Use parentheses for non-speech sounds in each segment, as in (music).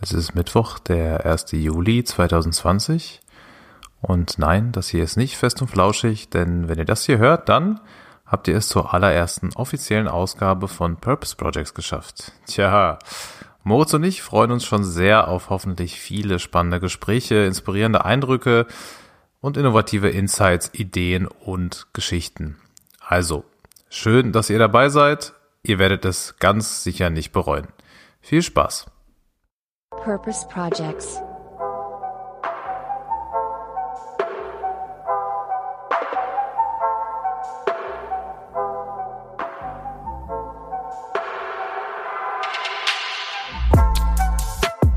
Es ist Mittwoch, der 1. Juli 2020. Und nein, das hier ist nicht fest und flauschig, denn wenn ihr das hier hört, dann habt ihr es zur allerersten offiziellen Ausgabe von Purpose Projects geschafft. Tja, Moritz und ich freuen uns schon sehr auf hoffentlich viele spannende Gespräche, inspirierende Eindrücke und innovative Insights, Ideen und Geschichten. Also, schön, dass ihr dabei seid. Ihr werdet es ganz sicher nicht bereuen. Viel Spaß! Purpose Projects.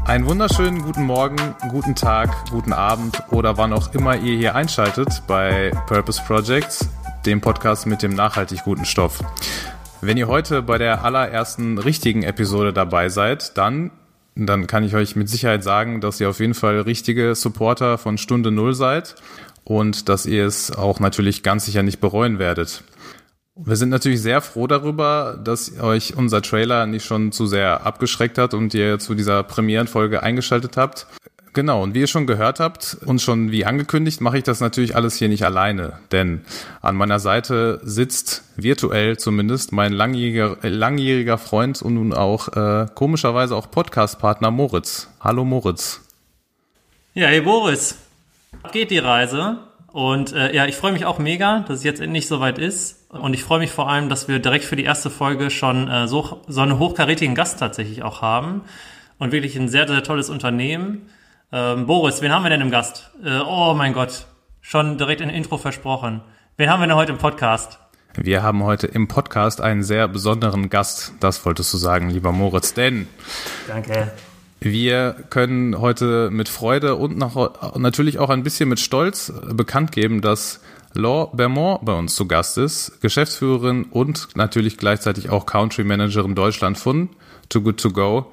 Einen wunderschönen guten Morgen, guten Tag, guten Abend oder wann auch immer ihr hier einschaltet bei Purpose Projects, dem Podcast mit dem nachhaltig guten Stoff. Wenn ihr heute bei der allerersten richtigen Episode dabei seid, dann dann kann ich euch mit Sicherheit sagen, dass ihr auf jeden Fall richtige Supporter von Stunde Null seid und dass ihr es auch natürlich ganz sicher nicht bereuen werdet. Wir sind natürlich sehr froh darüber, dass euch unser Trailer nicht schon zu sehr abgeschreckt hat und ihr zu dieser Premierenfolge eingeschaltet habt. Genau, und wie ihr schon gehört habt und schon wie angekündigt, mache ich das natürlich alles hier nicht alleine. Denn an meiner Seite sitzt virtuell zumindest mein langjähriger, langjähriger Freund und nun auch äh, komischerweise auch Podcast-Partner Moritz. Hallo Moritz. Ja, hey Boris. Geht die Reise? Und äh, ja, ich freue mich auch mega, dass es jetzt endlich soweit ist. Und ich freue mich vor allem, dass wir direkt für die erste Folge schon äh, so, so einen hochkarätigen Gast tatsächlich auch haben. Und wirklich ein sehr, sehr tolles Unternehmen. Ähm, Boris, wen haben wir denn im Gast? Äh, oh mein Gott, schon direkt in Intro versprochen. Wen haben wir denn heute im Podcast? Wir haben heute im Podcast einen sehr besonderen Gast. Das wolltest du sagen, lieber Moritz, denn. Danke. Wir können heute mit Freude und noch, natürlich auch ein bisschen mit Stolz bekannt geben, dass Laure Bermond bei uns zu Gast ist, Geschäftsführerin und natürlich gleichzeitig auch Country Managerin Deutschland von Too Good To Go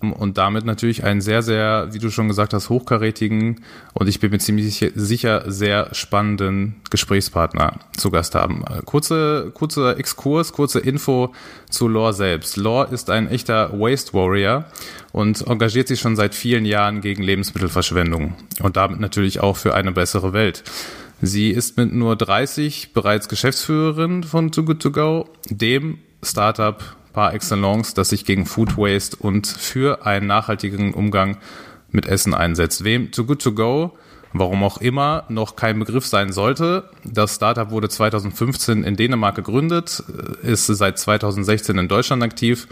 und damit natürlich einen sehr, sehr, wie du schon gesagt hast, hochkarätigen und ich bin mir ziemlich sicher sehr spannenden Gesprächspartner zu Gast haben. Kurze, kurzer Exkurs, kurze Info zu Lore selbst. Lore ist ein echter Waste Warrior und engagiert sich schon seit vielen Jahren gegen Lebensmittelverschwendung und damit natürlich auch für eine bessere Welt. Sie ist mit nur 30 bereits Geschäftsführerin von Too Good To Go, dem Startup par excellence, das sich gegen Food Waste und für einen nachhaltigen Umgang mit Essen einsetzt. Wem Too Good To Go, warum auch immer, noch kein Begriff sein sollte. Das Startup wurde 2015 in Dänemark gegründet, ist seit 2016 in Deutschland aktiv,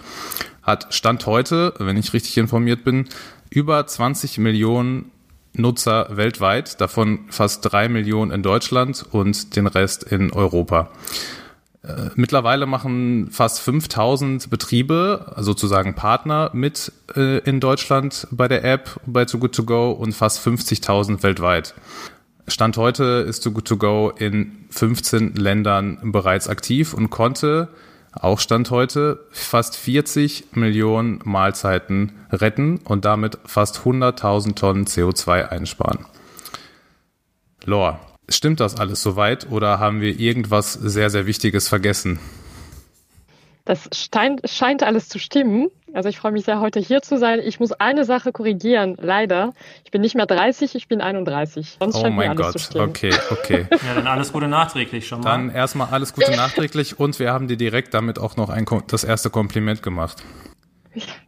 hat Stand heute, wenn ich richtig informiert bin, über 20 Millionen Nutzer weltweit, davon fast drei Millionen in Deutschland und den Rest in Europa. Äh, mittlerweile machen fast 5000 Betriebe, sozusagen Partner, mit äh, in Deutschland bei der App, bei Too Good To Go und fast 50.000 weltweit. Stand heute ist Too Good To Go in 15 Ländern bereits aktiv und konnte auch Stand heute fast 40 Millionen Mahlzeiten retten und damit fast 100.000 Tonnen CO2 einsparen. Lore, Stimmt das alles soweit oder haben wir irgendwas sehr, sehr Wichtiges vergessen? Das scheint, scheint alles zu stimmen. Also ich freue mich sehr, heute hier zu sein. Ich muss eine Sache korrigieren, leider. Ich bin nicht mehr 30, ich bin 31. Sonst oh mein Gott, okay, okay. (laughs) ja, dann alles Gute nachträglich schon mal. Dann erstmal alles Gute (laughs) nachträglich und wir haben dir direkt damit auch noch ein, das erste Kompliment gemacht.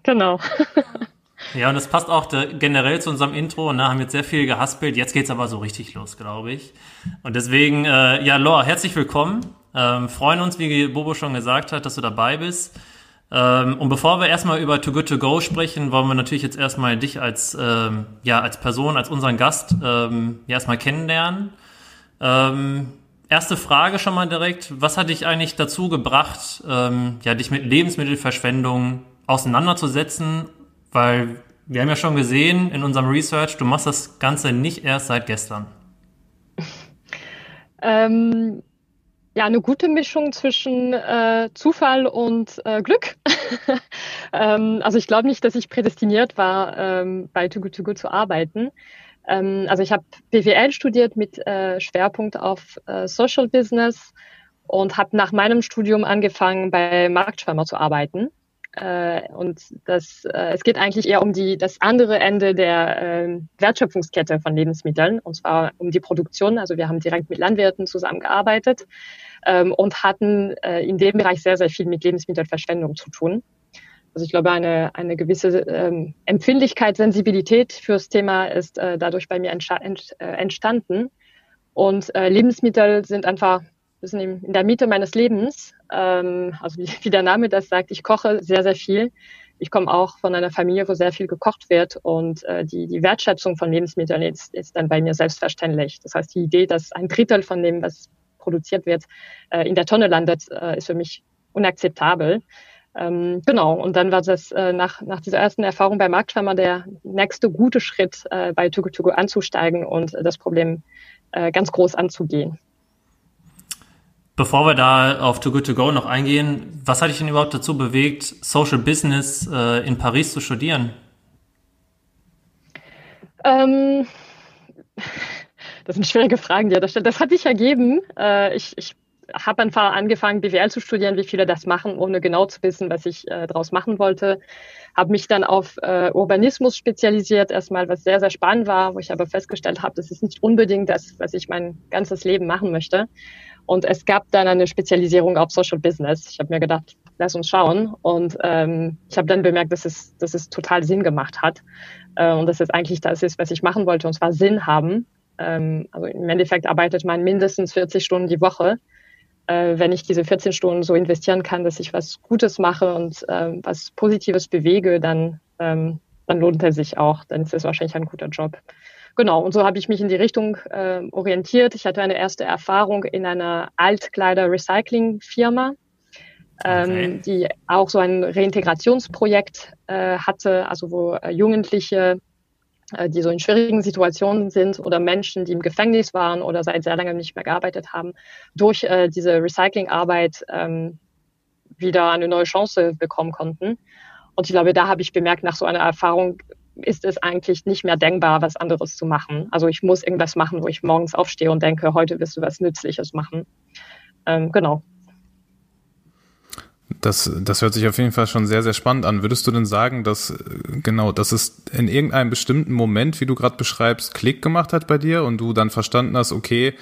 Genau. (laughs) Ja, und das passt auch generell zu unserem Intro. Ne? Haben jetzt sehr viel gehaspelt. Jetzt geht's aber so richtig los, glaube ich. Und deswegen, äh, ja, Lor, herzlich willkommen. Ähm, freuen uns, wie Bobo schon gesagt hat, dass du dabei bist. Ähm, und bevor wir erstmal über Too Good To Go sprechen, wollen wir natürlich jetzt erstmal dich als, ähm, ja, als Person, als unseren Gast ähm, ja, erstmal kennenlernen. Ähm, erste Frage schon mal direkt. Was hat dich eigentlich dazu gebracht, ähm, ja, dich mit Lebensmittelverschwendung auseinanderzusetzen weil wir haben ja schon gesehen in unserem Research, du machst das Ganze nicht erst seit gestern. (laughs) Ähm, ja, eine gute Mischung zwischen äh, Zufall und äh, Glück. (laughs) ähm, also ich glaube nicht, dass ich prädestiniert war, ähm, bei Too Good To Good zu arbeiten. Ähm, also ich habe BWL studiert mit äh, Schwerpunkt auf äh, Social Business und habe nach meinem Studium angefangen, bei Marktschwimmer zu arbeiten Äh, und das, äh, es geht eigentlich eher um die, das andere Ende der äh, Wertschöpfungskette von Lebensmitteln, und zwar um die Produktion. Also wir haben direkt mit Landwirten zusammengearbeitet ähm, und hatten äh, in dem Bereich sehr, sehr viel mit Lebensmittelverschwendung zu tun. Also ich glaube, eine, eine gewisse ähm, Empfindlichkeit, Sensibilität fürs Thema ist äh, dadurch bei mir äh, entstanden. Und Lebensmittel sind einfach bisschen in, in der Mitte meines Lebens. Ähm, also wie, wie der Name das sagt, ich koche sehr, sehr viel. Ich komme auch von einer Familie, wo sehr viel gekocht wird und äh, die, die Wertschätzung von Lebensmitteln ist, ist dann bei mir selbstverständlich. Das heißt, die Idee, dass ein Drittel von dem, was produziert wird, äh, in der Tonne landet, äh, ist für mich unakzeptabel. Ähm, genau, und dann war das äh, nach, nach dieser ersten Erfahrung bei Marktschwimmer der nächste gute Schritt, äh, bei Tugu Tugu anzusteigen und äh, das Problem äh, ganz groß anzugehen. Bevor wir da auf Too Good To Go noch eingehen, was hat dich denn überhaupt dazu bewegt, Social Business äh, in Paris zu studieren? Ähm, das sind schwierige Fragen, die er da stellt. Das hat sich ergeben. Äh, ich ich habe einfach angefangen, BWL zu studieren, wie viele das machen, ohne genau zu wissen, was ich äh, daraus machen wollte. Habe mich dann auf äh, Urbanismus spezialisiert, erstmal, was sehr, sehr spannend war, wo ich aber festgestellt habe, das ist nicht unbedingt das, was ich mein ganzes Leben machen möchte. Und es gab dann eine Spezialisierung auf Social Business. Ich habe mir gedacht, lass uns schauen. Und ähm, ich habe dann bemerkt, dass es, dass es total Sinn gemacht hat. Äh, und dass es eigentlich das ist, was ich machen wollte, und zwar Sinn haben. Ähm, also im Endeffekt arbeitet man mindestens 40 Stunden die Woche. Äh, wenn ich diese 14 Stunden so investieren kann, dass ich was Gutes mache und äh, was Positives bewege, dann, ähm, dann lohnt er sich auch. Dann ist es wahrscheinlich ein guter Job. Genau, und so habe ich mich in die Richtung äh, orientiert. Ich hatte eine erste Erfahrung in einer Altkleider-Recycling-Firma, ähm, okay. die auch so ein Reintegrationsprojekt äh, hatte, also wo äh, Jugendliche, äh, die so in schwierigen Situationen sind oder Menschen, die im Gefängnis waren oder seit sehr langem nicht mehr gearbeitet haben, durch äh, diese Recyclingarbeit ähm, wieder eine neue Chance bekommen konnten. Und ich glaube, da habe ich bemerkt, nach so einer Erfahrung ist es eigentlich nicht mehr denkbar, was anderes zu machen. Also ich muss irgendwas machen, wo ich morgens aufstehe und denke, heute wirst du was Nützliches machen. Ähm, genau. Das, das hört sich auf jeden Fall schon sehr, sehr spannend an. Würdest du denn sagen, dass genau, dass es in irgendeinem bestimmten Moment, wie du gerade beschreibst, Klick gemacht hat bei dir und du dann verstanden hast, okay,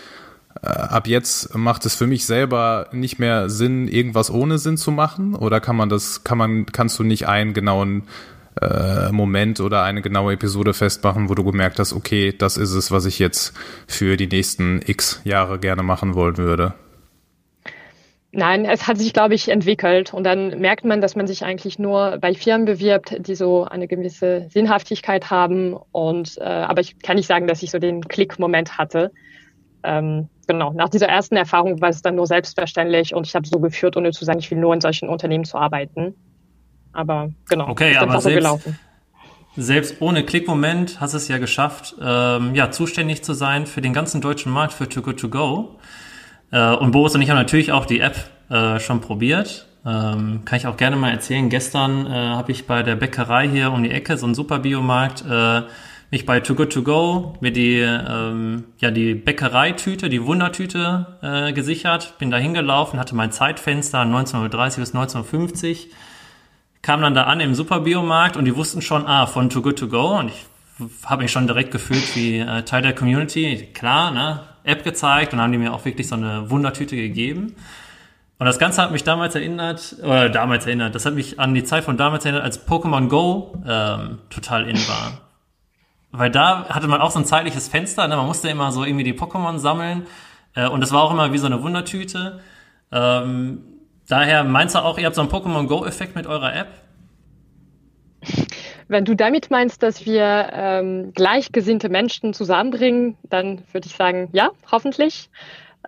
äh, ab jetzt macht es für mich selber nicht mehr Sinn, irgendwas ohne Sinn zu machen? Oder kann man das, kann man, kannst du nicht einen genauen äh, Moment oder eine genaue Episode festmachen, wo du gemerkt hast, okay, das ist es, was ich jetzt für die nächsten x Jahre gerne machen wollen würde? Nein, es hat sich, glaube ich, entwickelt. Und dann merkt man, dass man sich eigentlich nur bei Firmen bewirbt, die so eine gewisse Sinnhaftigkeit haben. Und äh, aber ich kann nicht sagen, dass ich so den Klick-Moment hatte. Ähm, genau, nach dieser ersten Erfahrung war es dann nur selbstverständlich und ich habe so geführt, ohne zu sagen, ich will nur in solchen Unternehmen zu arbeiten. Aber genau, okay, ist aber selbst, gelaufen. Selbst ohne Klickmoment hast du es ja geschafft, ähm, ja, zuständig zu sein für den ganzen deutschen Markt für Too Good To Go. Äh, und Boris und ich haben natürlich auch die App äh, schon probiert. Ähm, kann ich auch gerne mal erzählen. Gestern äh, habe ich bei der Bäckerei hier um die Ecke, so ein super Biomarkt, äh, mich bei Too Good To Go mir die, ähm, ja, die Bäckereitüte, die Wundertüte äh, gesichert. Bin da hingelaufen, hatte mein Zeitfenster 19.30 bis 19.50 kam dann da an im Superbiomarkt und die wussten schon, ah, von Too Good To Go und ich habe mich schon direkt gefühlt wie äh, Teil der Community. Klar, ne? App gezeigt und haben die mir auch wirklich so eine Wundertüte gegeben. Und das Ganze hat mich damals erinnert, oder damals erinnert, das hat mich an die Zeit von damals erinnert, als Pokémon Go ähm, total in war. Weil da hatte man auch so ein zeitliches Fenster, ne? man musste immer so irgendwie die Pokémon sammeln äh, und das war auch immer wie so eine Wundertüte. Ähm, Daher meinst du auch, ihr habt so einen Pokémon Go-Effekt mit eurer App? (laughs) Wenn du damit meinst, dass wir ähm, gleichgesinnte Menschen zusammenbringen, dann würde ich sagen, ja, hoffentlich.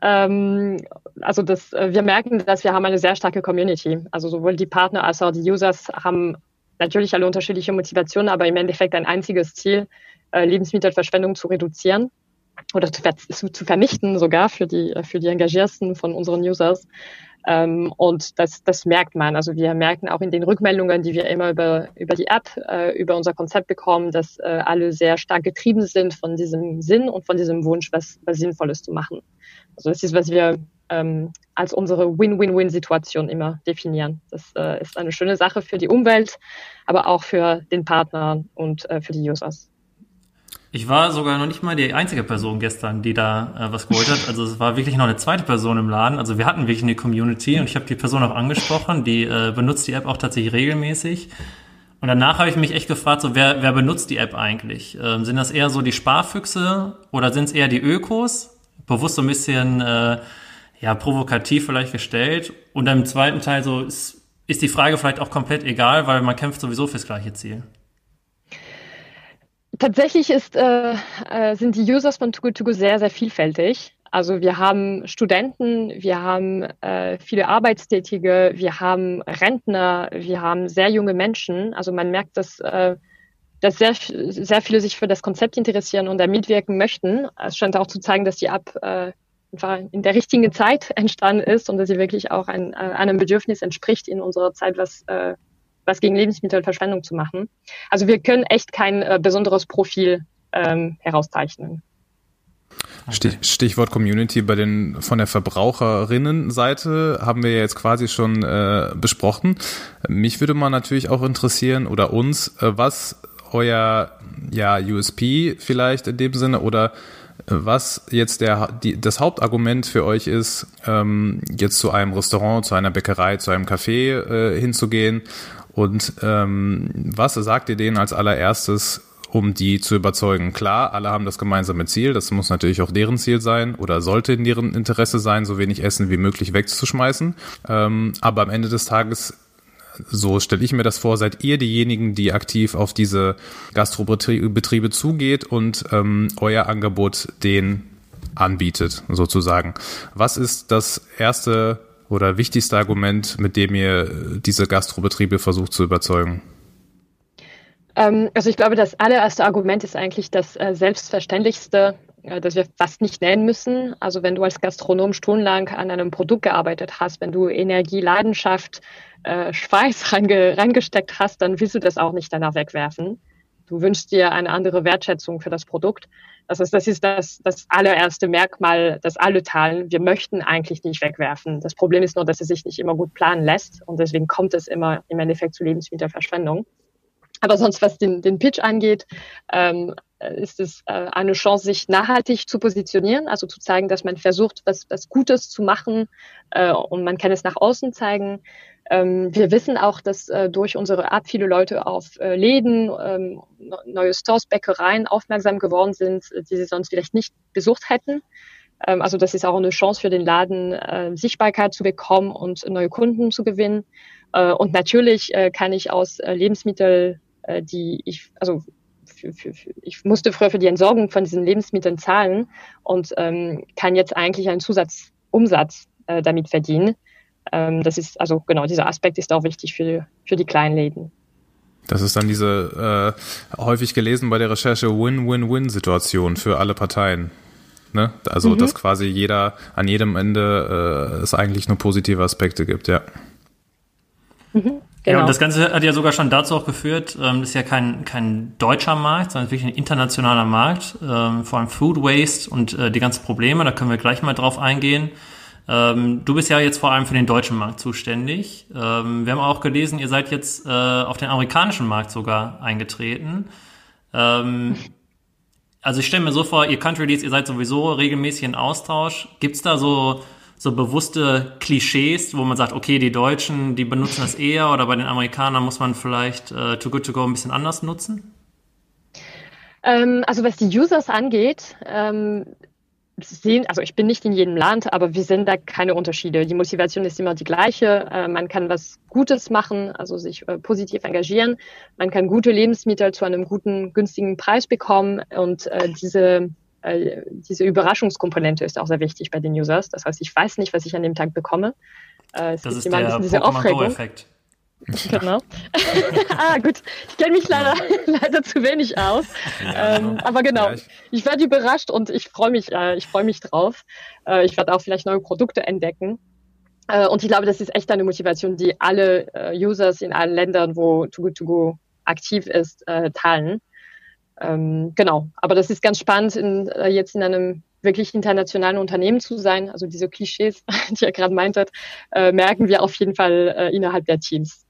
Ähm, also das, äh, wir merken, dass wir haben eine sehr starke Community. Also sowohl die Partner als auch die Users haben natürlich alle unterschiedliche Motivationen, aber im Endeffekt ein einziges Ziel, äh, Lebensmittelverschwendung zu reduzieren oder zu, zu, vernichten sogar für die, für die Engagiersten von unseren Users. Ähm, und das, das merkt man. Also wir merken auch in den Rückmeldungen, die wir immer über, über die App, äh, über unser Konzept bekommen, dass äh, alle sehr stark getrieben sind von diesem Sinn und von diesem Wunsch, was, was Sinnvolles zu machen. Also das ist, was wir ähm, als unsere Win-Win-Win-Situation immer definieren. Das äh, ist eine schöne Sache für die Umwelt, aber auch für den Partner und äh, für die Users. Ich war sogar noch nicht mal die einzige Person gestern, die da äh, was geholt hat. Also es war wirklich noch eine zweite Person im Laden. Also wir hatten wirklich eine Community und ich habe die Person auch angesprochen, die äh, benutzt die App auch tatsächlich regelmäßig. Und danach habe ich mich echt gefragt, so wer, wer benutzt die App eigentlich? Ähm, sind das eher so die Sparfüchse oder sind es eher die Ökos? Bewusst so ein bisschen äh, ja, provokativ vielleicht gestellt. Und dann im zweiten Teil so ist, ist die Frage vielleicht auch komplett egal, weil man kämpft sowieso fürs gleiche Ziel. Tatsächlich ist, äh, äh, sind die Users von Too Good sehr, sehr vielfältig. Also wir haben Studenten, wir haben äh, viele Arbeitstätige, wir haben Rentner, wir haben sehr junge Menschen. Also man merkt, dass, äh, dass sehr, sehr viele sich für das Konzept interessieren und da mitwirken möchten. Es scheint auch zu zeigen, dass die App äh, in der richtigen Zeit (laughs) entstanden ist und dass sie wirklich auch ein, äh, einem Bedürfnis entspricht in unserer Zeit, was äh, was gegen Lebensmittelverschwendung zu machen. Also wir können echt kein äh, besonderes Profil ähm, herauszeichnen. Stichwort Community bei den von der Verbraucherinnenseite haben wir jetzt quasi schon äh, besprochen. Mich würde mal natürlich auch interessieren oder uns, äh, was euer ja USP vielleicht in dem Sinne oder äh, was jetzt der, die, das Hauptargument für euch ist, ähm, jetzt zu einem Restaurant, zu einer Bäckerei, zu einem Café äh, hinzugehen und ähm, was sagt ihr denen als allererstes, um die zu überzeugen? Klar, alle haben das gemeinsame Ziel, das muss natürlich auch deren Ziel sein oder sollte in deren Interesse sein, so wenig Essen wie möglich wegzuschmeißen. Ähm, aber am Ende des Tages so stelle ich mir das vor, seid ihr diejenigen, die aktiv auf diese Gastrobetriebe zugeht und ähm, euer Angebot den anbietet, sozusagen. Was ist das erste oder wichtigste Argument, mit dem ihr diese Gastrobetriebe versucht zu überzeugen? Ähm, also ich glaube, das allererste Argument ist eigentlich das äh, Selbstverständlichste, äh, das wir fast nicht nennen müssen. Also wenn du als Gastronom stundenlang an einem Produkt gearbeitet hast, wenn du Energie, Leidenschaft, äh, Schweiß (laughs) reinge reingesteckt hast, dann willst du das auch nicht danach wegwerfen. Du wünschst dir eine andere Wertschätzung für das Produkt. Das ist, das ist das, das allererste Merkmal, das alle teilen. Wir möchten eigentlich nicht wegwerfen. Das Problem ist nur, dass es sich nicht immer gut planen lässt und deswegen kommt es immer im Endeffekt zu Lebensmittelverschwendung. Aber sonst, was den, den Pitch angeht, ähm, ist es äh, eine Chance, sich nachhaltig zu positionieren, also zu zeigen, dass man versucht, was, was Gutes zu machen äh, und man kann es nach außen zeigen. Ähm, wir wissen auch, dass äh, durch unsere App viele Leute auf äh, Läden, ähm, neue Stores, Bäckereien aufmerksam geworden sind, die sie sonst vielleicht nicht besucht hätten. Ähm, also das ist auch eine Chance für den Laden, äh, Sichtbarkeit zu bekommen und neue Kunden zu gewinnen. Äh, und natürlich äh, kann ich aus äh, Lebensmittel, die ich, also für, für, für, ich musste früher für die Entsorgung von diesen Lebensmitteln zahlen und ähm, kann jetzt eigentlich einen Zusatzumsatz damit verdienen. Ähm, das ist, also genau, dieser Aspekt ist auch wichtig für, für die kleinen Läden. Das ist dann diese äh, häufig gelesen bei der Recherche Win-Win-Win-Situation für alle Parteien. Ne? Also, mhm. dass quasi jeder an jedem Ende äh, es eigentlich nur positive Aspekte gibt, ja. Mhm, genau. Ja, und das Ganze hat ja sogar schon dazu auch geführt, ähm, das ist ja kein, kein deutscher Markt, sondern wirklich ein internationaler Markt, ähm, vor allem Food Waste und äh, die ganzen Probleme, da können wir gleich mal drauf eingehen. Ähm, du bist ja jetzt vor allem für den deutschen Markt zuständig. Ähm, wir haben auch gelesen, ihr seid jetzt äh, auf den amerikanischen Markt sogar eingetreten. Ähm, also ich stelle mir so vor, ihr Country Leads, ihr seid sowieso regelmäßig in Austausch. Gibt's da so, so bewusste Klischees, wo man sagt, okay, die Deutschen, die benutzen das eher oder bei den Amerikanern muss man vielleicht äh, Too Good To Go ein bisschen anders nutzen? Ähm, also was die Users angeht, ähm, sehen, also ich bin nicht in jedem Land, aber wir sehen da keine Unterschiede. Die Motivation ist immer die gleiche. Äh, man kann was Gutes machen, also sich äh, positiv engagieren. Man kann gute Lebensmittel zu einem guten, günstigen Preis bekommen und äh, diese äh, diese Überraschungskomponente ist auch sehr wichtig bei den Users. Das heißt, ich weiß nicht, was ich an dem Tag bekomme. Äh, es das ist der diese Aufregung. (laughs) Genau. (laughs) ah, gut. Ich kenne mich leider, (laughs) leider zu wenig aus. Ja, ähm, genau. aber genau, ja, ich, ich werde überrascht und ich freue mich, äh, ich freue mich drauf. Äh, ich werde auch vielleicht neue Produkte entdecken. Äh, und ich glaube, das ist echt eine Motivation, die alle äh, Users in allen Ländern, wo Too Good To Go aktiv ist, äh, teilen. Ähm, genau. Aber das ist ganz spannend, in, äh, jetzt in einem wirklich internationalen Unternehmen zu sein, also diese Klischees, (laughs) die ihr gerade meintet, äh, merken wir auf jeden Fall äh, innerhalb der Teams.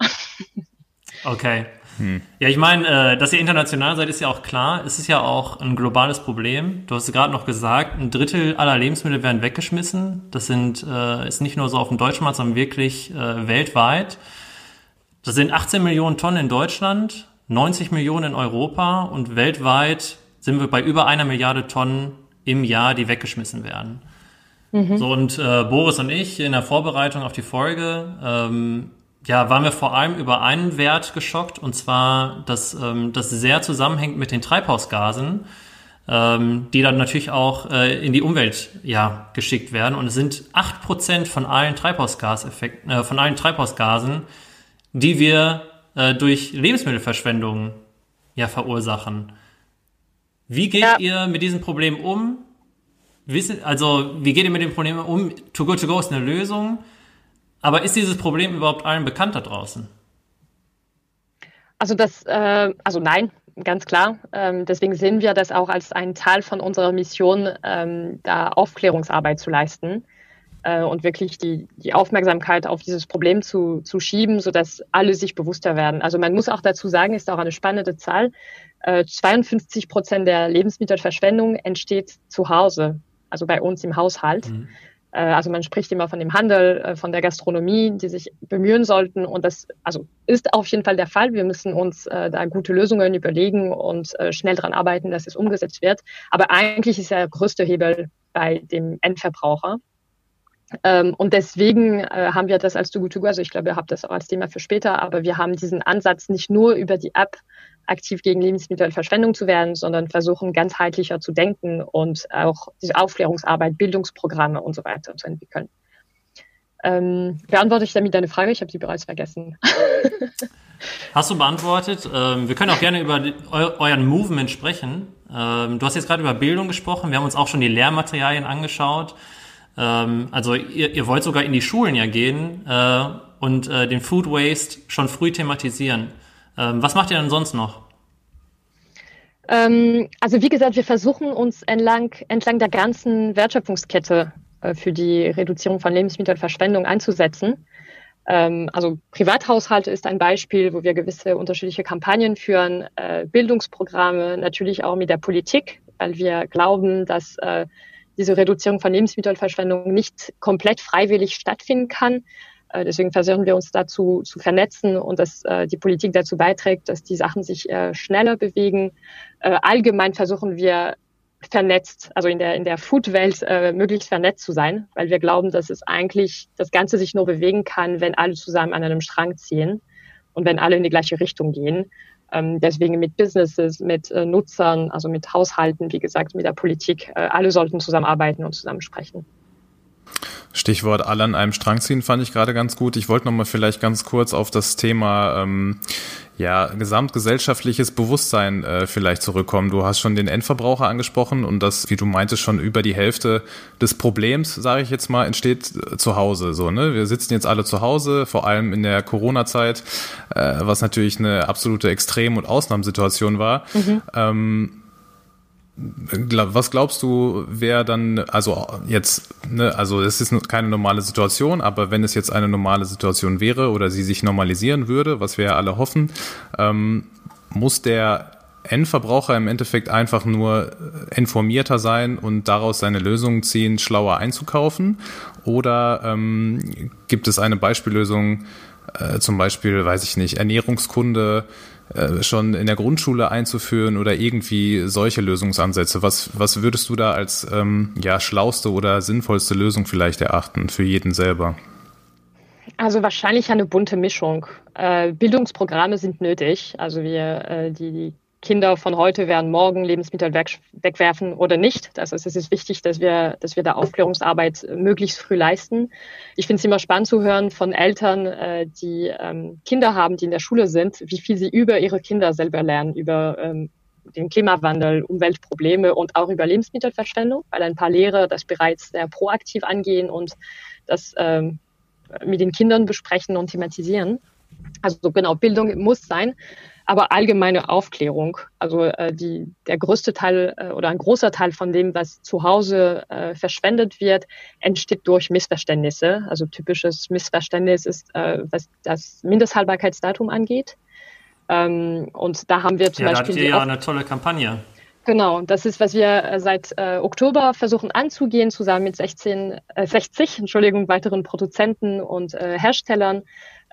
Okay. Hm. Ja, ich meine, äh, dass ihr international seid, ist ja auch klar. Es ist ja auch ein globales Problem. Du hast gerade noch gesagt, ein Drittel aller Lebensmittel werden weggeschmissen. Das sind äh, ist nicht nur so auf dem deutschen Markt, sondern wirklich äh, weltweit. Das sind 18 Millionen Tonnen in Deutschland, 90 Millionen in Europa und weltweit sind wir bei über einer Milliarde Tonnen im Jahr, die weggeschmissen werden. Mhm. So und äh, Boris und ich in der Vorbereitung auf die Folge ähm, ja, waren wir vor allem über einen Wert geschockt, und zwar, dass ähm, das sehr zusammenhängt mit den Treibhausgasen, ähm, die dann natürlich auch äh, in die Umwelt ja, geschickt werden. Und es sind acht Prozent von allen Treibhausgaseffekten, äh, von allen Treibhausgasen, die wir äh, durch Lebensmittelverschwendung ja verursachen. Wie geht ja. ihr mit diesem Problem um? Wissen, also, wie geht ihr mit dem Problem um? Too Good To Go ist eine Lösung. Aber ist dieses Problem überhaupt allen bekannt da draußen? Also das, äh, also nein, ganz klar. Ähm, deswegen sehen wir das auch als einen Teil von unserer Mission, ähm, da Aufklärungsarbeit zu leisten äh, und wirklich die, die Aufmerksamkeit auf dieses Problem zu, zu schieben, sodass alle sich bewusster werden. Also man muss auch dazu sagen, ist auch eine spannende Zahl. Äh, 52 Prozent der Lebensmittelverschwendung entsteht zu Hause, also bei uns im Haushalt. Mhm. Äh, also man spricht immer von dem Handel, äh, von der Gastronomie, die sich bemühen sollten. Und das also ist auf jeden Fall der Fall. Wir müssen uns äh, da gute Lösungen überlegen und äh, schnell daran arbeiten, dass es umgesetzt wird. Aber eigentlich ist der größte Hebel bei dem Endverbraucher. Ähm, und deswegen äh, haben wir das als Too Good To Go, also ich glaube, ihr habt das auch als Thema für später, aber wir haben diesen Ansatz nicht nur über die App aktiv gegen Lebensmittelverschwendung zu werden, sondern versuchen ganzheitlicher zu denken und auch diese Aufklärungsarbeit, Bildungsprogramme und so weiter zu entwickeln. Ähm, beantworte ich damit deine Frage? Ich habe sie bereits vergessen. (laughs) Hast du beantwortet? Ähm, wir können auch gerne über die, eu, euren Movement sprechen. Ähm, du hast jetzt gerade über Bildung gesprochen. Wir haben uns auch schon die Lehrmaterialien angeschaut. Ähm, also ihr, ihr, wollt sogar in die Schulen ja gehen äh, und äh, den Food Waste schon früh thematisieren. Ähm, was macht ihr denn sonst noch? Ähm, also wie gesagt, wir versuchen uns entlang, entlang der ganzen Wertschöpfungskette äh, für die Reduzierung von Lebensmittelverschwendung einzusetzen. Ähm, also Privathaushalte ist ein Beispiel, wo wir gewisse unterschiedliche Kampagnen führen, äh, Bildungsprogramme, natürlich auch mit der Politik, weil wir glauben, dass äh, diese Reduzierung von Lebensmittelverschwendung nicht komplett freiwillig stattfinden kann, deswegen versuchen wir uns dazu zu vernetzen und dass äh, die Politik dazu beiträgt, dass die Sachen sich äh, schneller bewegen. Äh, allgemein versuchen wir vernetzt, also in der, in der Food-Welt äh, möglichst vernetzt zu sein, weil wir glauben, dass es eigentlich das Ganze sich nur bewegen kann, wenn alle zusammen an einem Strang ziehen und wenn alle in die gleiche Richtung gehen. Ähm, deswegen mit Businesses, mit äh, Nutzern, also mit Haushalten, wie gesagt, mit der Politik, äh, alle sollten zusammenarbeiten und zusammen sprechen. Stichwort alle an einem Strang ziehen fand ich gerade ganz gut. Ich wollte nochmal vielleicht ganz kurz auf das Thema ähm, ja, gesamtgesellschaftliches Bewusstsein äh, vielleicht zurückkommen. Du hast schon den Endverbraucher angesprochen und das, wie du meintest, schon über die Hälfte des Problems, sage ich jetzt mal, entsteht äh, zu Hause. So, ne? Wir sitzen jetzt alle zu Hause, vor allem in der Corona-Zeit, äh, was natürlich eine absolute Extrem- und Ausnahmesituation war. Mhm. Ähm, was glaubst du, wer dann, also jetzt, ne, also es ist keine normale Situation, aber wenn es jetzt eine normale Situation wäre oder sie sich normalisieren würde, was wir ja alle hoffen, ähm, muss der Endverbraucher im Endeffekt einfach nur informierter sein und daraus seine Lösungen ziehen, schlauer einzukaufen? Oder ähm, gibt es eine Beispiellösung, äh, zum Beispiel, weiß ich nicht, Ernährungskunde, äh, schon in der Grundschule einzuführen oder irgendwie solche Lösungsansätze. Was, was würdest du da als ähm, ja, schlauste oder sinnvollste Lösung vielleicht erachten für jeden selber? Also wahrscheinlich eine bunte Mischung. Äh, Bildungsprogramme sind nötig. Also wir, äh, die, die Kinder von heute werden morgen Lebensmittel weg, wegwerfen oder nicht. Das heißt, es ist wichtig, dass wir, dass wir da Aufklärungsarbeit möglichst früh leisten. Ich finde es immer spannend zu hören von Eltern, äh, die ähm, Kinder haben, die in der Schule sind, wie viel sie über ihre Kinder selber lernen, über ähm, den Klimawandel, Umweltprobleme und auch über Lebensmittelverschwendung, weil ein paar Lehrer das bereits sehr proaktiv angehen und das ähm, mit den Kindern besprechen und thematisieren. Also genau, Bildung muss sein. Aber allgemeine Aufklärung. Also äh, die, der größte Teil äh, oder ein großer Teil von dem, was zu Hause äh, verschwendet wird, entsteht durch Missverständnisse. Also typisches Missverständnis ist, äh, was das Mindesthaltbarkeitsdatum angeht. Ähm, und da haben wir zum ja, Beispiel. Da hattet ihr ja eine tolle Kampagne. Genau, das ist, was wir äh, seit äh, Oktober versuchen anzugehen, zusammen mit 16, äh, 60 Entschuldigung, weiteren Produzenten und äh, Herstellern.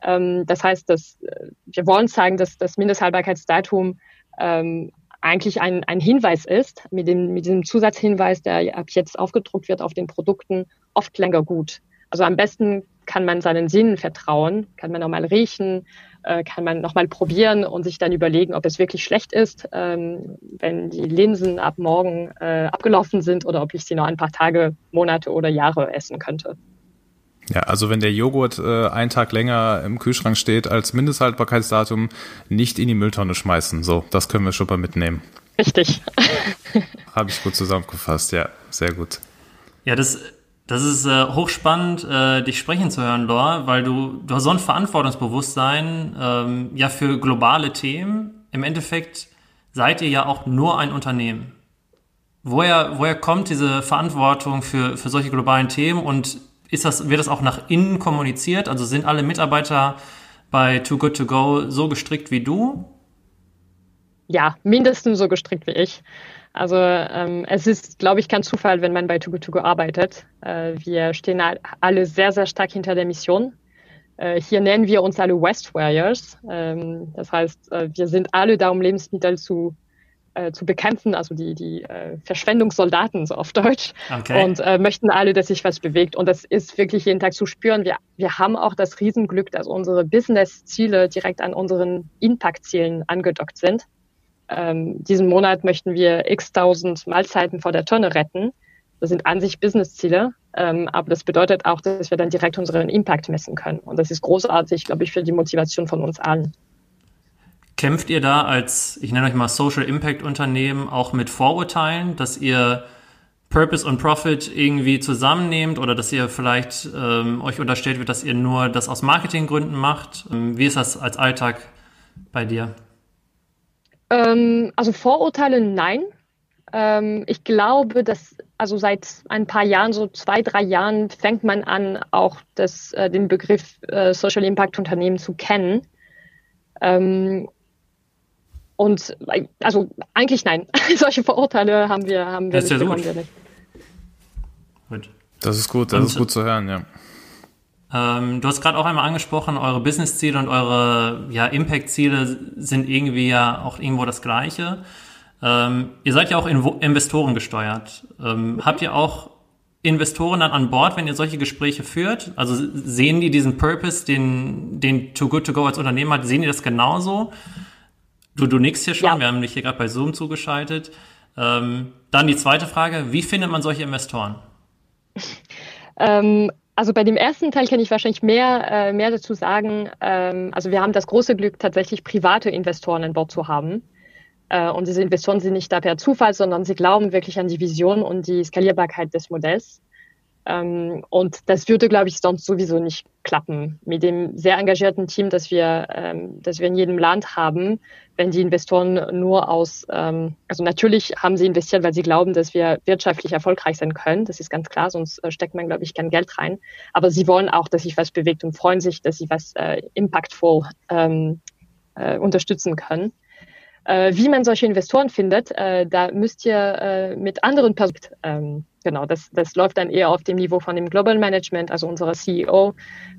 Ähm, das heißt, dass äh, wir wollen zeigen, dass das Mindesthaltbarkeitsdatum ähm, eigentlich ein, ein Hinweis ist, mit, dem, mit diesem Zusatzhinweis, der ab jetzt aufgedruckt wird auf den Produkten, oft länger gut. Also am besten kann man seinen Sinnen vertrauen, kann man nochmal riechen, äh, kann man nochmal probieren und sich dann überlegen, ob es wirklich schlecht ist, ähm, wenn die Linsen ab morgen äh, abgelaufen sind oder ob ich sie noch ein paar Tage, Monate oder Jahre essen könnte. Ja, also wenn der Joghurt äh, einen Tag länger im Kühlschrank steht als Mindesthaltbarkeitsdatum, nicht in die Mülltonne schmeißen. So, das können wir schon mal mitnehmen. Richtig. (laughs) Habe ich gut zusammengefasst, ja, sehr gut. Ja, das das ist äh, hochspannend, äh, dich sprechen zu hören, Lor, weil du, du hast so ein Verantwortungsbewusstsein ähm, ja für globale Themen. Im Endeffekt seid ihr ja auch nur ein Unternehmen. Woher, woher kommt diese Verantwortung für, für solche globalen Themen und ist das, wird das auch nach innen kommuniziert? Also sind alle Mitarbeiter bei Too Good To Go so gestrickt wie du? Ja, mindestens so gestrickt wie ich. Also ähm, es ist, glaube ich, kein Zufall, wenn man bei Too Good To Go arbeitet. Äh, wir stehen alle sehr, sehr stark hinter der Mission. Äh, hier nennen wir uns alle West Warriors. Ähm, das heißt, äh, wir sind alle da, um Lebensmittel zu, äh, zu bekämpfen, also die, die äh, Verschwendungssoldaten so auf Deutsch. Okay. Und äh, möchten alle, dass sich was bewegt. Und das ist wirklich jeden Tag zu spüren. Wir, wir haben auch das Riesenglück, dass unsere Business-Ziele direkt an unseren Impact-Zielen angedockt sind ähm, diesen Monat möchten wir x tausend Mahlzeiten vor der Tonne retten. Das sind an sich Businessziele, ähm, aber das bedeutet auch, dass wir dann direkt unseren Impact messen können. Und das ist großartig, glaube ich, für die Motivation von uns allen. Kämpft ihr da als, ich nenne euch mal Social Impact Unternehmen, auch mit Vorurteilen, dass ihr Purpose und Profit irgendwie zusammennehmt oder dass ihr vielleicht ähm, euch unterstellt wird, dass ihr nur das aus Marketinggründen macht? Ähm, wie ist das als Alltag bei dir? Ähm, also Vorurteile nein. Ähm, ich glaube, dass also seit ein paar Jahren, so zwei, drei Jahren, fängt man an, auch das, äh, den Begriff äh, Social Impact Unternehmen zu kennen. Ähm, und also eigentlich nein. (laughs) Solche Vorurteile haben wir, haben wir, das ist nicht, ja gut. Gut. Das ist gut, das und, ist gut zu hören, ja. Ähm, du hast gerade auch einmal angesprochen, eure Business-Ziele und eure ja, Impact-Ziele sind irgendwie ja auch irgendwo das Gleiche. Ähm, ihr seid ja auch Investoren gesteuert. Ähm, habt ihr auch Investoren dann an Bord, wenn ihr solche Gespräche führt? Also sehen die diesen Purpose, den, den Too Good To Go als Unternehmen hat, sehen die das genauso? Du, du nix hier schon, ja. wir haben dich hier gerade bei Zoom zugeschaltet. Ähm, dann die zweite Frage, wie findet man solche Investoren? Ähm, also bei dem ersten Teil kann ich wahrscheinlich mehr, äh, mehr dazu sagen. Ähm, also wir haben das große Glück, tatsächlich private Investoren an Bord zu haben. Äh, und diese Investoren sind nicht da per Zufall, sondern sie glauben wirklich an die Vision und die Skalierbarkeit des Modells. Ähm, und das würde, glaube ich, sonst sowieso nicht klappen. Mit dem sehr engagierten Team, das wir, ähm, das wir in jedem Land haben, wenn die Investoren nur aus, ähm, also natürlich haben sie investiert, weil sie glauben, dass wir wirtschaftlich erfolgreich sein können. Das ist ganz klar, sonst äh, steckt man, glaube ich, kein Geld rein. Aber sie wollen auch, dass sich was bewegt und freuen sich, dass sie was äh, impactful ähm, äh, unterstützen können. Äh, wie man solche Investoren findet, äh, da müsst ihr äh, mit anderen Personen, ähm, genau, das, das läuft dann eher auf dem Niveau von dem Global Management, also unserer CEO,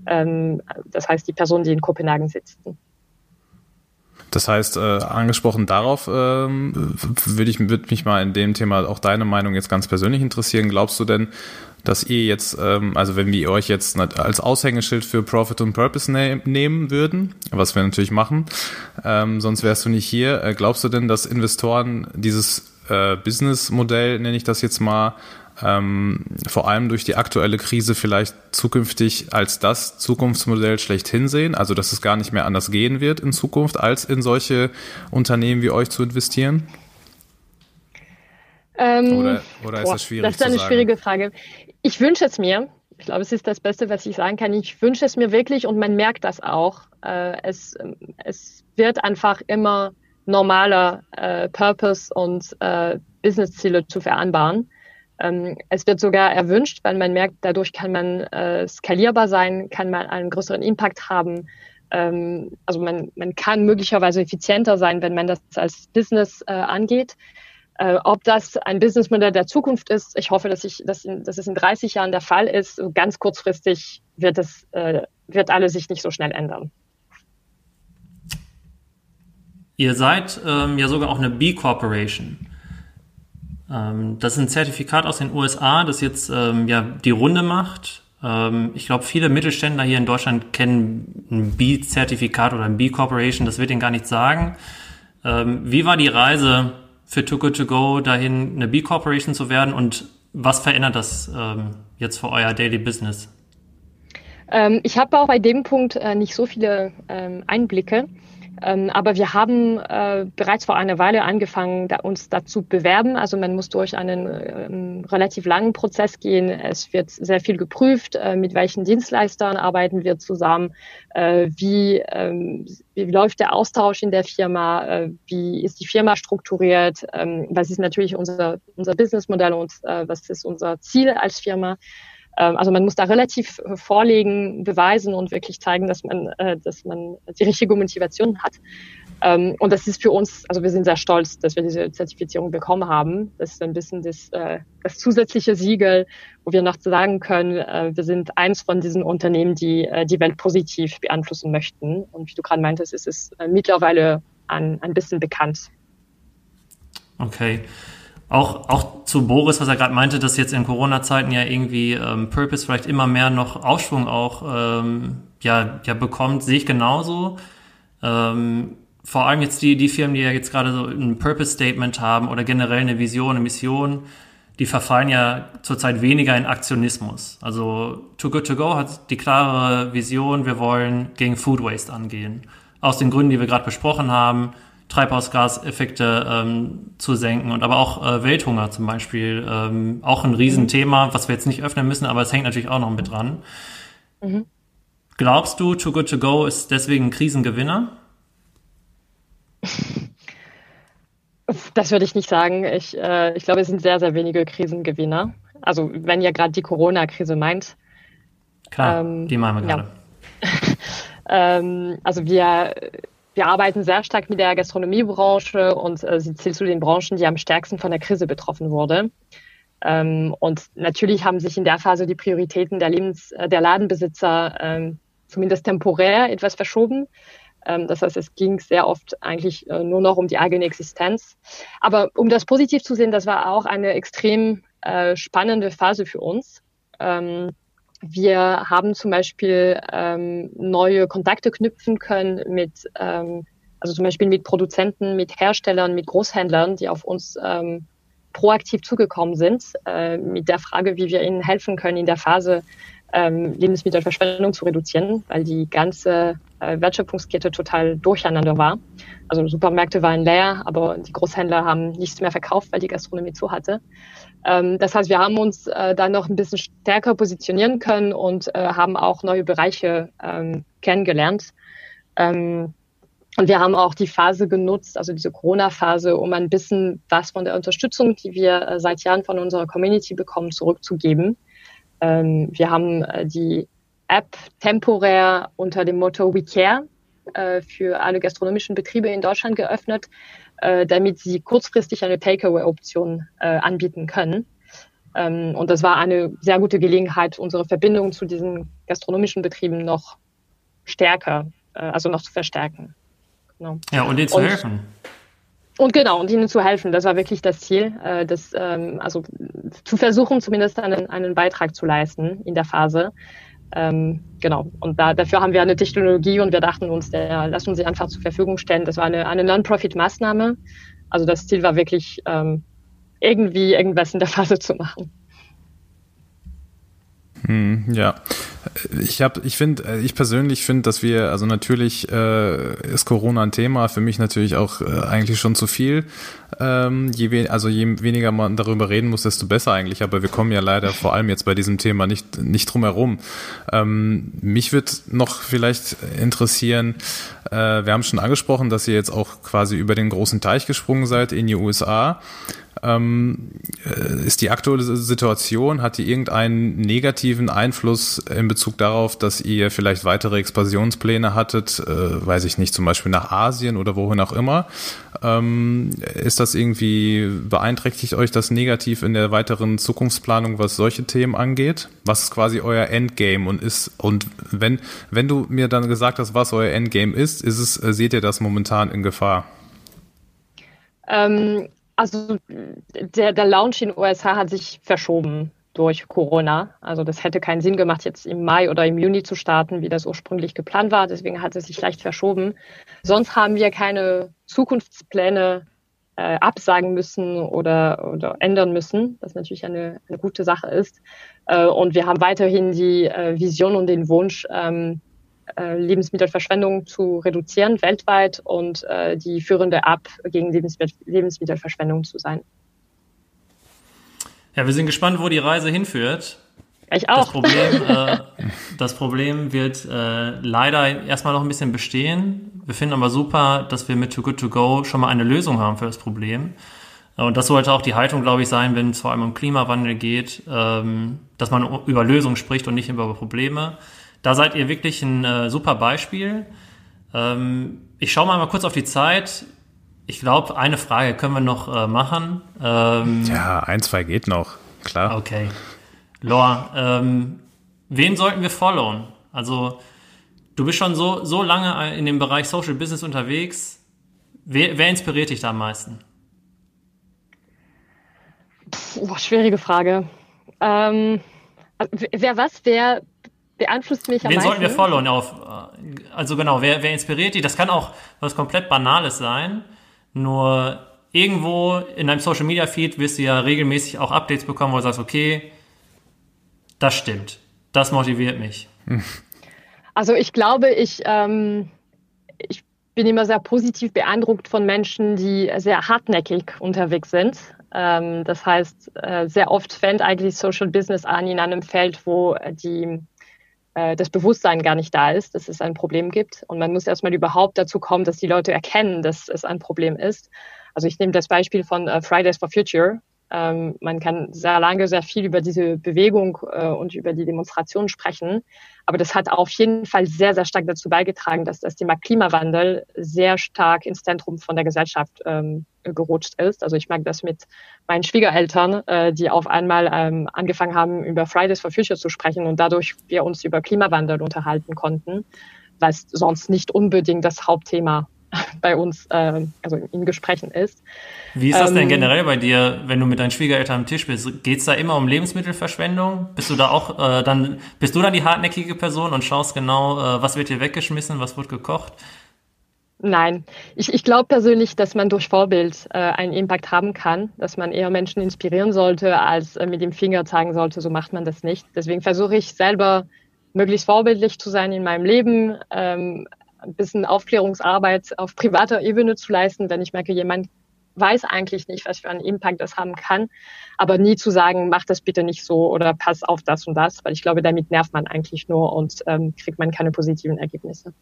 ähm, das heißt die Personen, die in Kopenhagen sitzen. Das heißt, äh, angesprochen darauf ähm, würde ich würd mich mal in dem Thema auch deine Meinung jetzt ganz persönlich interessieren. Glaubst du denn, dass ihr jetzt, ähm, also wenn wir euch jetzt als Aushängeschild für Profit und Purpose ne nehmen würden, was wir natürlich machen, ähm, sonst wärst du nicht hier, äh, glaubst du denn, dass Investoren dieses äh, Businessmodell, nenne ich das jetzt mal, ähm, vor allem durch die aktuelle Krise vielleicht zukünftig als das Zukunftsmodell schlechthin sehen, also dass es gar nicht mehr anders gehen wird in Zukunft, als in solche Unternehmen wie euch zu investieren? Ähm, oder, oder ist boah, das schwierig? Das ist eine schwierige Frage. Ich wünsche es mir. Ich glaube, es ist das Beste, was ich sagen kann. Ich wünsche es mir wirklich und man merkt das auch. Äh, es, es wird einfach immer normaler, äh, Purpose und äh, Businessziele zu vereinbaren. Ähm, es wird sogar erwünscht, weil man merkt, dadurch kann man äh, skalierbar sein, kann man einen größeren Impact haben. Ähm, also man, man kann möglicherweise effizienter sein, wenn man das als Business äh, angeht. Äh, ob das ein Businessmodell der Zukunft ist, ich hoffe, dass, ich, dass, in, dass es in 30 Jahren der Fall ist. Ganz kurzfristig wird, es, äh, wird alles sich nicht so schnell ändern. Ihr seid ähm, ja sogar auch eine B Corporation. Ähm, das ist ein Zertifikat aus den USA, das jetzt ähm, ja die Runde macht. Ähm, ich glaube, viele Mittelständler hier in Deutschland kennen ein B-Zertifikat oder ein B Corporation. Das wird ihnen gar nichts sagen. Ähm, wie war die Reise für Too Good To Go dahin, eine B Corporation zu werden und was verändert das ähm, jetzt für euer Daily Business? Ähm, ich habe auch bei dem Punkt äh, nicht so viele ähm, Einblicke. Ähm, aber wir haben äh, bereits vor einer Weile angefangen, da, uns dazu bewerben. Also man muss durch einen äh, relativ langen Prozess gehen. Es wird sehr viel geprüft, äh, mit welchen Dienstleistern arbeiten wir zusammen, äh, wie, ähm, wie läuft der Austausch in der Firma, äh, wie ist die Firma strukturiert, ähm, was ist natürlich unser, unser Businessmodell und äh, was ist unser Ziel als Firma. Ähm, also man muss da relativ äh, vorlegen, beweisen und wirklich zeigen, dass man, äh, dass man die richtige Motivation hat. Ähm, und das ist für uns, also wir sind sehr stolz, dass wir diese Zertifizierung bekommen haben. Das ist ein bisschen das, äh, das zusätzliche Siegel, wo wir noch sagen können, wir sind eins von diesen Unternehmen, die die Welt positiv beeinflussen möchten. Und wie du gerade meintest, ist es mittlerweile ein, ein bisschen bekannt. Okay. Auch, auch zu Boris, was er gerade meinte, dass jetzt in Corona-Zeiten ja irgendwie ähm, Purpose vielleicht immer mehr noch Aufschwung auch ähm, ja, ja bekommt, sehe ich genauso. Ähm, vor allem jetzt die, die Firmen, die ja jetzt gerade so ein Purpose-Statement haben oder generell eine Vision, eine Mission, die verfallen ja zurzeit weniger in Aktionismus. Also Too Good To Go hat die klare Vision, wir wollen gegen Food Waste angehen. Aus den Gründen, die wir gerade besprochen haben, Treibhausgaseffekte ähm, zu senken und aber auch äh, Welthunger zum Beispiel ähm, auch ein Riesenthema, was wir jetzt nicht öffnen müssen, aber es hängt natürlich auch noch mit dran. Mhm. Glaubst du, Too Good To Go ist deswegen ein Krisengewinner? Das würde ich nicht sagen. Ich, äh, ich glaube, es sind sehr, sehr wenige Krisengewinner. Also wenn ihr gerade die Corona-Krise meint. Klar, ähm, die meinen wir gerade. Ja. (laughs) ähm, also wir wir arbeiten sehr stark mit der Gastronomiebranche und äh, sie zählt zu den Branchen, die am stärksten von der Krise betroffen wurde. Ähm, und natürlich haben sich in der Phase die Prioritäten der, Lebens-, äh, der Ladenbesitzer ähm, zumindest temporär etwas verschoben. Ähm, das heißt, es ging sehr oft eigentlich äh, nur noch um die eigene Existenz. Aber um das positiv zu sehen, das war auch eine extrem äh, spannende Phase für uns. Ähm, wir haben zum Beispiel ähm, neue Kontakte knüpfen können mit, ähm, also zum Beispiel mit Produzenten, mit Herstellern, mit Großhändlern, die auf uns ähm, proaktiv zugekommen sind, äh, mit der Frage, wie wir ihnen helfen können in der Phase, ähm, Lebensmittelverschwendung zu reduzieren, weil die ganze Wertschöpfungskette total durcheinander war. Also Supermärkte waren leer, aber die Großhändler haben nichts mehr verkauft, weil die Gastronomie zu hatte. Ähm, das heißt, wir haben uns äh, da noch ein bisschen stärker positionieren können und äh, haben auch neue Bereiche ähm, kennengelernt. Ähm, und wir haben auch die Phase genutzt, also diese Corona-Phase, um ein bisschen was von der Unterstützung, die wir äh, seit Jahren von unserer Community bekommen, zurückzugeben. Wir haben äh, die App temporär unter dem Motto We Care äh, für alle gastronomischen Betriebe in Deutschland geöffnet, äh, damit sie kurzfristig eine Takeaway-Option äh, anbieten können. Ähm, und das war eine sehr gute Gelegenheit, unsere Verbindung zu diesen gastronomischen Betrieben noch stärker, äh, also noch zu verstärken. Genau. Ja, und ihnen zu helfen. Und genau, und ihnen zu helfen, das war wirklich das Ziel, äh, das, ähm, also zu versuchen, zumindest einen, einen Beitrag zu leisten in der Phase. Ähm, genau, und da, dafür haben wir eine Technologie und wir dachten uns, der, lassen sie einfach zur Verfügung stellen. Das war eine, eine Non-Profit-Maßnahme. Also das Ziel war wirklich, ähm, irgendwie irgendwas in der (laughs) Phase zu machen. Hm, ja, Ich habe, ich finde, äh, ich persönlich finde, dass wir, also natürlich äh, ist Corona ein Thema, für mich natürlich auch äh, eigentlich schon zu viel. Ähm, je we also je weniger man darüber reden muss, desto besser eigentlich. Aber wir kommen ja leider vor allem jetzt bei diesem Thema nicht nicht drum herum. Ähm, mich würde noch vielleicht interessieren. Äh, wir haben schon angesprochen, dass ihr jetzt auch quasi über den großen Teich gesprungen seid in die USA. Ähm, äh, ist die aktuelle Situation, hat die irgendeinen negativen Einfluss in Bezug darauf, dass ihr vielleicht weitere Expansionspläne hattet, äh, weiß ich nicht, zum Beispiel nach Asien oder wohin auch immer? Ähm, ist das irgendwie, beeinträchtigt euch das negativ in der weiteren Zukunftsplanung, was solche Themen angeht? Was ist quasi euer Endgame und ist, und wenn, wenn du mir dann gesagt hast, was euer Endgame ist, ist es, äh, seht ihr das momentan in Gefahr? Ähm, also der, der Launch in den USA hat sich verschoben durch Corona. Also das hätte keinen Sinn gemacht, jetzt im Mai oder im Juni zu starten, wie das ursprünglich geplant war. Deswegen hat es sich leicht verschoben. Sonst haben wir keine Zukunftspläne äh, absagen müssen oder, oder ändern müssen, was natürlich eine, eine gute Sache ist. Äh, und wir haben weiterhin die äh, Vision und den Wunsch, ähm, äh, Lebensmittelverschwendung zu reduzieren weltweit und äh, die führende App gegen Lebensmittel Lebensmittelverschwendung zu sein. Ja, wir sind gespannt, wo die Reise hinführt. Ich auch. Das Problem, (laughs) äh, das Problem wird äh, leider erstmal noch ein bisschen bestehen. Wir finden aber super, dass wir mit Too Good To Go schon mal eine Lösung haben für das Problem. Und das sollte auch die Haltung, glaube ich, sein, wenn es vor allem um Klimawandel geht, ähm, dass man über Lösungen spricht und nicht über Probleme. Da seid ihr wirklich ein äh, super Beispiel. Ähm, ich schaue mal, mal kurz auf die Zeit. Ich glaube, eine Frage können wir noch äh, machen. Ähm, ja, ein, zwei geht noch, klar. Okay. Lor, ähm, wen sollten wir followen? Also, du bist schon so, so lange in dem Bereich Social Business unterwegs. Wer, wer inspiriert dich da am meisten? Puh, schwierige Frage. Ähm, wer was? Wer beeinflusst mich am Wen meisten. sollten wir followen? Auf, äh, also genau, wer, wer inspiriert dich? Das kann auch was komplett Banales sein. Nur irgendwo in deinem Social Media Feed wirst du ja regelmäßig auch Updates bekommen, wo du sagst, okay, das stimmt. Das motiviert mich. (laughs) Also ich glaube, ich, ähm, ich bin immer sehr positiv beeindruckt von Menschen, die sehr hartnäckig unterwegs sind. Ähm, das heißt, äh, sehr oft fängt eigentlich Social Business an in einem Feld, wo die das Bewusstsein gar nicht da ist, dass es ein Problem gibt. Und man muss erstmal überhaupt dazu kommen, dass die Leute erkennen, dass es ein Problem ist. Also ich nehme das Beispiel von äh, Fridays for Future. Ähm, man kann sehr lange sehr viel über diese Bewegung äh, und über die Demonstrationen sprechen. Aber das hat auf jeden Fall sehr, sehr stark dazu beigetragen, dass das Thema Klimawandel sehr stark ins Zentrum von der Gesellschaft ähm, gerutscht ist. Also ich merke das mit meinen Schwiegereltern, äh, die auf einmal ähm, angefangen haben, über Fridays for Future zu sprechen und dadurch wir uns über Klimawandel unterhalten konnten, was sonst nicht unbedingt das Hauptthema (laughs) bei uns äh, also in Gesprächen ist. Wie ist das denn ähm, generell bei dir, wenn du mit deinen Schwiegereltern am Tisch bist? Geht es da immer um Lebensmittelverschwendung? Bist du da auch äh, dann, bist du dann die hartnäckige Person und schaust genau, äh, was wird hier weggeschmissen, was wird gekocht? Nein, ich, ich glaube persönlich, dass man durch Vorbild äh, einen Impact haben kann, dass man eher Menschen inspirieren sollte, als äh, mit dem Finger zeigen sollte, so macht man das nicht. Deswegen versuche ich selber möglichst vorbildlich zu sein in meinem Leben, ähm, ein bisschen Aufklärungsarbeit auf privater Ebene zu leisten, wenn ich merke, jemand weiß eigentlich nicht, was für einen Impact das haben kann, aber nie zu sagen, mach das bitte nicht so oder pass auf das und das, weil ich glaube, damit nervt man eigentlich nur und ähm, kriegt man keine positiven Ergebnisse.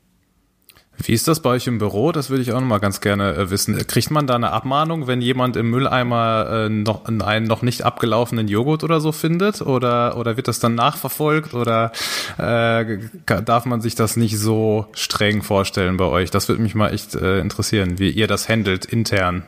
Wie ist das bei euch im Büro? Das würde ich auch noch mal ganz gerne äh, wissen. Kriegt man da eine Abmahnung, wenn jemand im Mülleimer äh, noch einen noch nicht abgelaufenen Joghurt oder so findet? Oder, oder wird das dann nachverfolgt? Oder äh, darf man sich das nicht so streng vorstellen bei euch? Das würde mich mal echt äh, interessieren, wie ihr das handelt intern.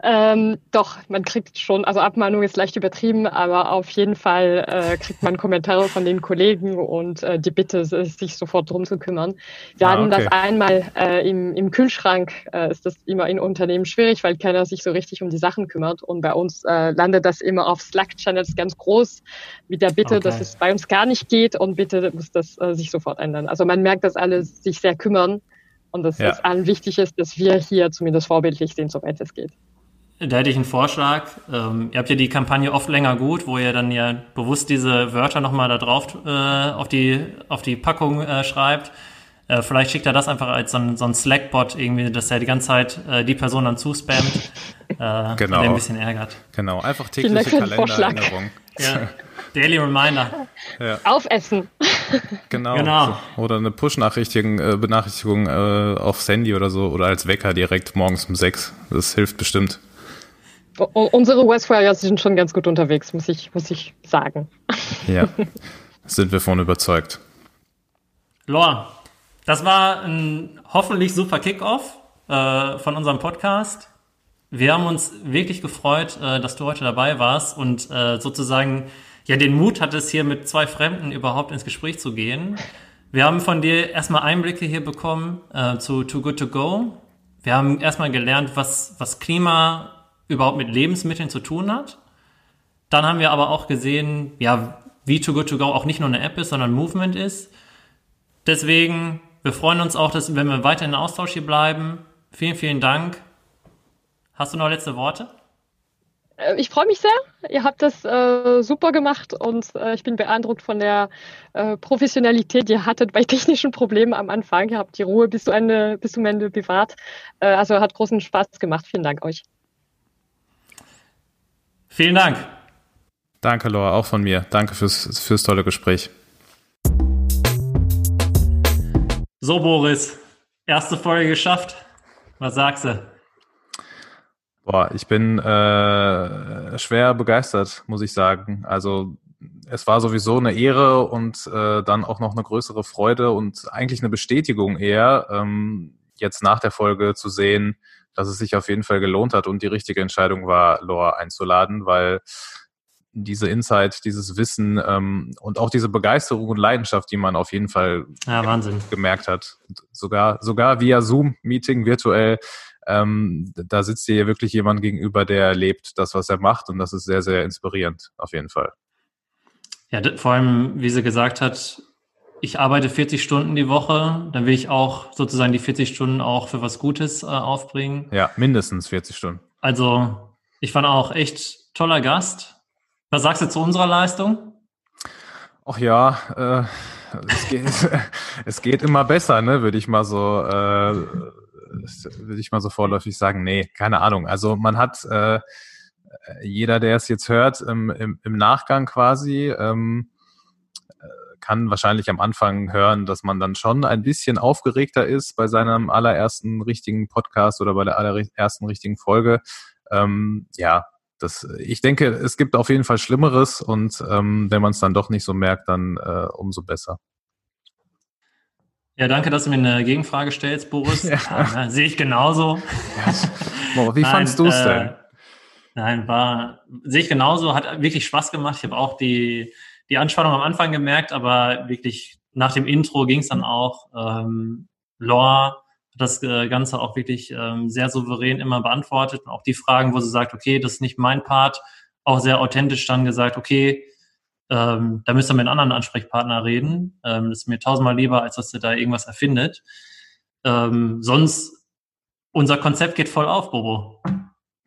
Ähm, doch, man kriegt schon, also Abmahnung ist leicht übertrieben, aber auf jeden Fall äh, kriegt man Kommentare von den Kollegen und äh, die Bitte, sich sofort drum zu kümmern. Wir ah, hatten okay. das einmal äh, im, im Kühlschrank, äh, ist das immer in Unternehmen schwierig, weil keiner sich so richtig um die Sachen kümmert. Und bei uns äh, landet das immer auf Slack-Channels ganz groß mit der Bitte, okay. dass es bei uns gar nicht geht und bitte muss das äh, sich sofort ändern. Also man merkt, dass alle sich sehr kümmern und dass ja. es allen wichtig ist, dass wir hier zumindest vorbildlich sind, soweit es geht. Da hätte ich einen Vorschlag. Ähm, ihr habt ja die Kampagne oft länger gut, wo ihr dann ja bewusst diese Wörter nochmal da drauf äh, auf, die, auf die Packung äh, schreibt. Äh, vielleicht schickt er das einfach als so ein, so ein Slack-Bot irgendwie, dass er die ganze Zeit äh, die Person dann zuspammt, äh, (laughs) Genau. der ein bisschen ärgert. Genau, einfach tägliche. Kalendererinnerung. Ja. (laughs) Daily Reminder. Aufessen. (laughs) Genau. Genau. So. Oder eine Push-Nachrichtigung, äh, Benachrichtigung äh, aufs Handy oder so oder als Wecker direkt morgens um sechs. Das hilft bestimmt. Unsere West Warriors sind schon ganz gut unterwegs, muss ich, muss ich sagen. Ja. (laughs) Sind wir von überzeugt. Lor, das war ein hoffentlich super Kickoff äh, von unserem Podcast. Wir haben uns wirklich gefreut, äh, dass du heute dabei warst und äh, sozusagen ja den Mut hattest, hier mit zwei Fremden überhaupt ins Gespräch zu gehen. Wir haben von dir erstmal Einblicke hier bekommen äh, zu Too Good To Go. Wir haben erstmal gelernt, was, was Klima überhaupt mit Lebensmitteln zu tun hat. Dann haben wir aber auch gesehen, ja, wie Too Good To Go auch nicht nur eine App ist, sondern Movement ist. Deswegen, wir freuen uns auch, dass, wenn wir weiter in Austausch hier bleiben. Vielen, vielen Dank. Hast du noch letzte Worte? Äh, Ich freue mich sehr. Ihr habt das äh, super gemacht und äh, ich bin beeindruckt von der äh, Professionalität, die ihr hattet bei (laughs) technischen Problemen am Anfang. Ihr habt die Ruhe bis, zu Ende, bis zum Ende bewahrt. Äh, also hat großen Spaß gemacht. Vielen Dank euch. Vielen Dank. Danke, Laura, auch von mir. Danke fürs, fürs tolle Gespräch. So, Boris, erste Folge geschafft. Was sagst du? Boah, ich bin äh, schwer begeistert, muss ich sagen. Also es war sowieso eine Ehre und äh, dann auch noch eine größere Freude und eigentlich eine Bestätigung eher, ähm, jetzt nach der Folge zu sehen, dass es sich auf jeden Fall gelohnt hat und die richtige Entscheidung war, Laura einzuladen, weil diese Insight, dieses Wissen ähm, und auch diese Begeisterung und Leidenschaft, die man auf jeden Fall Ja, Wahnsinn. gemerkt hat. Sogar, sogar via Zoom-Meeting virtuell. Ähm, da sitzt dir wirklich jemand gegenüber, der lebt das, was er macht. Und das ist sehr, sehr inspirierend, auf jeden Fall. Ja, vor allem, wie sie gesagt hat, ich arbeite 40 Stunden die Woche, dann will ich auch sozusagen die 40 Stunden auch für was Gutes äh, aufbringen. Ja, mindestens 40 Stunden. Also, ich fand auch echt toller Gast. Was sagst du zu unserer Leistung? Ach ja, äh, es, geht, (laughs) es geht immer besser, ne, würde ich mal so, äh, würde ich mal so vorläufig sagen. Nee, keine Ahnung. Also man hat äh, jeder, der es jetzt hört, im, im, im Nachgang quasi, ähm, äh, kann wahrscheinlich am Anfang hören, dass man dann schon ein bisschen aufgeregter ist bei seinem allerersten richtigen Podcast oder bei der allerersten richtigen Folge. Ähm, ja, das, ich denke, es gibt auf jeden Fall Schlimmeres und ähm, wenn man es dann doch nicht so merkt, dann äh, umso besser. Ja, danke, dass du mir eine Gegenfrage stellst, Boris. (laughs) Ja. Ja, sehe ich genauso. Boah, wie (laughs) Nein, fandst du es äh, denn? Nein, war, sehe ich genauso, hat wirklich Spaß gemacht. Ich habe auch die, die Anspannung am Anfang gemerkt, aber wirklich nach dem Intro ging es dann auch. Ähm, Laura hat das äh, Ganze auch wirklich ähm, sehr souverän immer beantwortet und auch die Fragen, wo sie sagt, okay, das ist nicht mein Part, auch sehr authentisch dann gesagt, okay, ähm, da müsst ihr mit einem anderen Ansprechpartner reden. Ähm, das ist mir tausendmal lieber, als dass ihr da irgendwas erfindet. Ähm, sonst, unser Konzept geht voll auf, Bobo.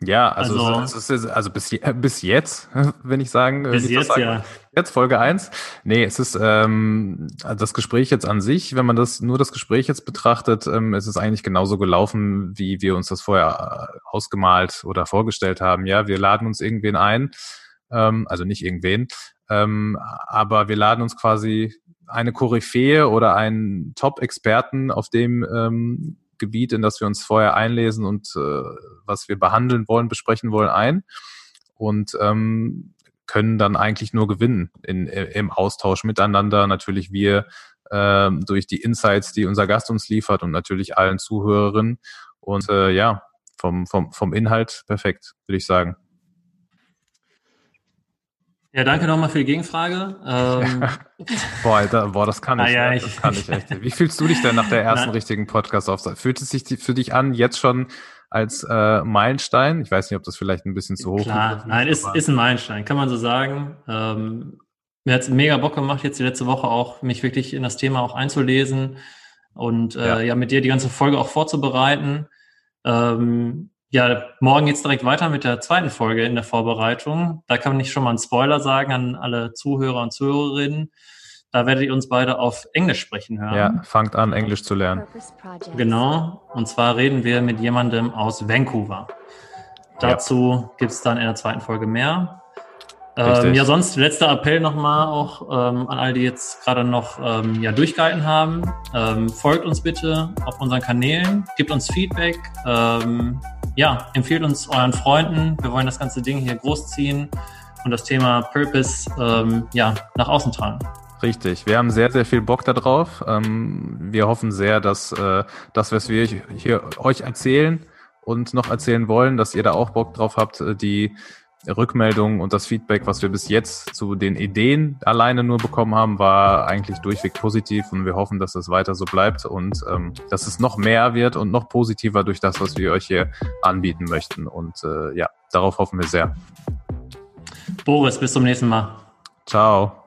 Ja, also, also- es ist, also bis, je- bis jetzt, (laughs) wenn ich sagen, Bis ich jetzt, sagen ja. Jetzt Folge eins. Nee, es ist ähm, das Gespräch jetzt an sich, wenn man das nur das Gespräch jetzt betrachtet, ähm, es ist eigentlich genauso gelaufen, wie wir uns das vorher äh, ausgemalt oder vorgestellt haben. Ja, wir laden uns irgendwen ein, ähm, also nicht irgendwen, ähm, aber wir laden uns quasi eine Koryphäe oder einen Top-Experten auf dem ähm, Gebiet, in das wir uns vorher einlesen und äh, was wir behandeln wollen, besprechen wollen, ein und ähm, können dann eigentlich nur gewinnen in, im Austausch miteinander. Natürlich wir ähm, durch die Insights, die unser Gast uns liefert und natürlich allen Zuhörerinnen. Und äh, ja, vom, vom, vom Inhalt perfekt, würde ich sagen. Ja, danke nochmal für die Gegenfrage. (laughs) Ähm, Boah, Alter, boah, das kann ich. Ah, ja, ne? ich- das kann ich echt. Wie fühlst du dich denn nach der (laughs) ersten Nein. richtigen Podcast-Aufzeichnung? Fühlt es sich für dich an, jetzt schon als äh, Meilenstein? Ich weiß nicht, ob das vielleicht ein bisschen zu hoch Klar, gegriffen nein, ist, ist ein Meilenstein, kann man so sagen. Ähm, mir hat es mega Bock gemacht, jetzt die letzte Woche auch, mich wirklich in das Thema auch einzulesen und äh, Ja. ja. mit dir die ganze Folge auch vorzubereiten. Ähm, Ja, morgen geht's direkt weiter mit der zweiten Folge in der Vorbereitung. Da kann ich schon mal einen Spoiler sagen an alle Zuhörer und Zuhörerinnen. Da werdet ihr uns beide auf Englisch sprechen hören. Ja, fangt an, Englisch zu lernen. Genau. Und zwar reden wir mit jemandem aus Vancouver. Dazu gibt's dann in der zweiten Folge mehr. Ähm, ja, sonst letzter Appell nochmal auch ähm, an all die jetzt gerade noch ähm, ja, durchgehalten haben. Ähm, folgt uns bitte auf unseren Kanälen, gebt uns Feedback, ähm, ja, empfehlt uns euren Freunden. Wir wollen das ganze Ding hier großziehen und das Thema Purpose ähm, ja, nach außen tragen. Richtig. Wir haben sehr, sehr viel Bock darauf. Ähm, wir hoffen sehr, dass äh, das, was wir hier euch erzählen und noch erzählen wollen, dass ihr da auch Bock drauf habt, äh, die Rückmeldungen und das Feedback, was wir bis jetzt zu den Ideen alleine nur bekommen haben, war eigentlich durchweg positiv und wir hoffen, dass es weiter so bleibt und ähm, dass es noch mehr wird und noch positiver durch das, was wir euch hier anbieten möchten. Und äh, ja, darauf hoffen wir sehr. Boris, bis zum nächsten Mal. Ciao.